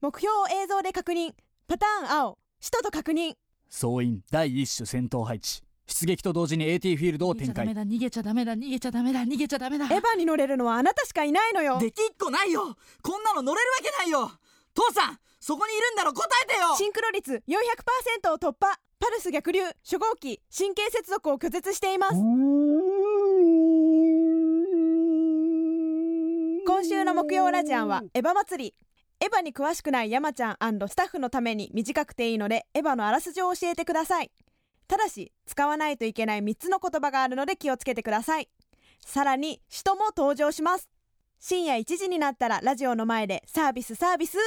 目標を映像で確認。パターン青。使徒と確認。総員第一種戦闘配置。出撃と同時に AT フィールドを展開。逃げちゃダメだ逃げちゃダメだ逃げちゃダメだ逃げちゃダメだ。エヴァに乗れるのはあなたしかいないのよ。できっこないよ。こんなの乗れるわけないよ。父さんそこにいるんだろ答えてよ。シンクロ率400%を突破。パルス逆流初号機神経接続を拒絶しています。今週の木曜ラジアンはエヴァ祭りエヴァに詳しくない山ちゃんスタッフのために短くていいのでエヴァのあらすじを教えてください。ただし使わないといけない3つの言葉があるので気をつけてください。さらに使徒も登場します。深夜1時になったらラジオの前でサービスサービス。